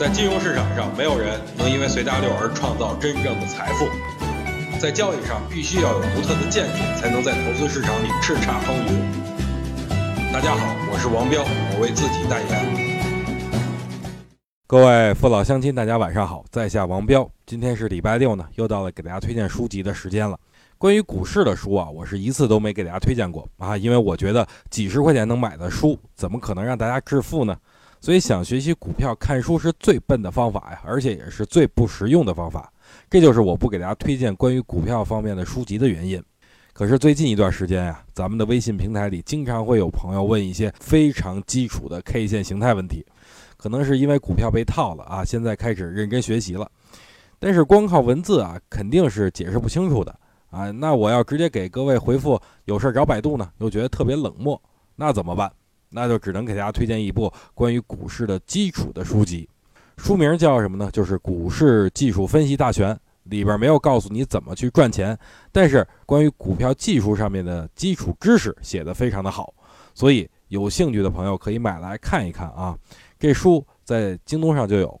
在金融市场上，没有人能因为随大流而创造真正的财富。在交易上，必须要有独特的见解，才能在投资市场里叱咤风云。大家好，我是王彪，我为自己代言。各位父老乡亲，大家晚上好，在下王彪。今天是礼拜六呢，又到了给大家推荐书籍的时间了。关于股市的书啊，我是一次都没给大家推荐过啊，因为我觉得几十块钱能买的书，怎么可能让大家致富呢？所以想学习股票看书是最笨的方法呀，而且也是最不实用的方法。这就是我不给大家推荐关于股票方面的书籍的原因。可是最近一段时间呀，咱们的微信平台里经常会有朋友问一些非常基础的 K 线形态问题，可能是因为股票被套了啊，现在开始认真学习了。但是光靠文字啊，肯定是解释不清楚的啊。那我要直接给各位回复有事找百度呢，又觉得特别冷漠，那怎么办？那就只能给大家推荐一部关于股市的基础的书籍。书名叫什么呢？就是《股市技术分析大全》，里边没有告诉你怎么去赚钱，但是关于股票技术上面的基础知识写得非常的好，所以有兴趣的朋友可以买来看一看啊。这书在京东上就有。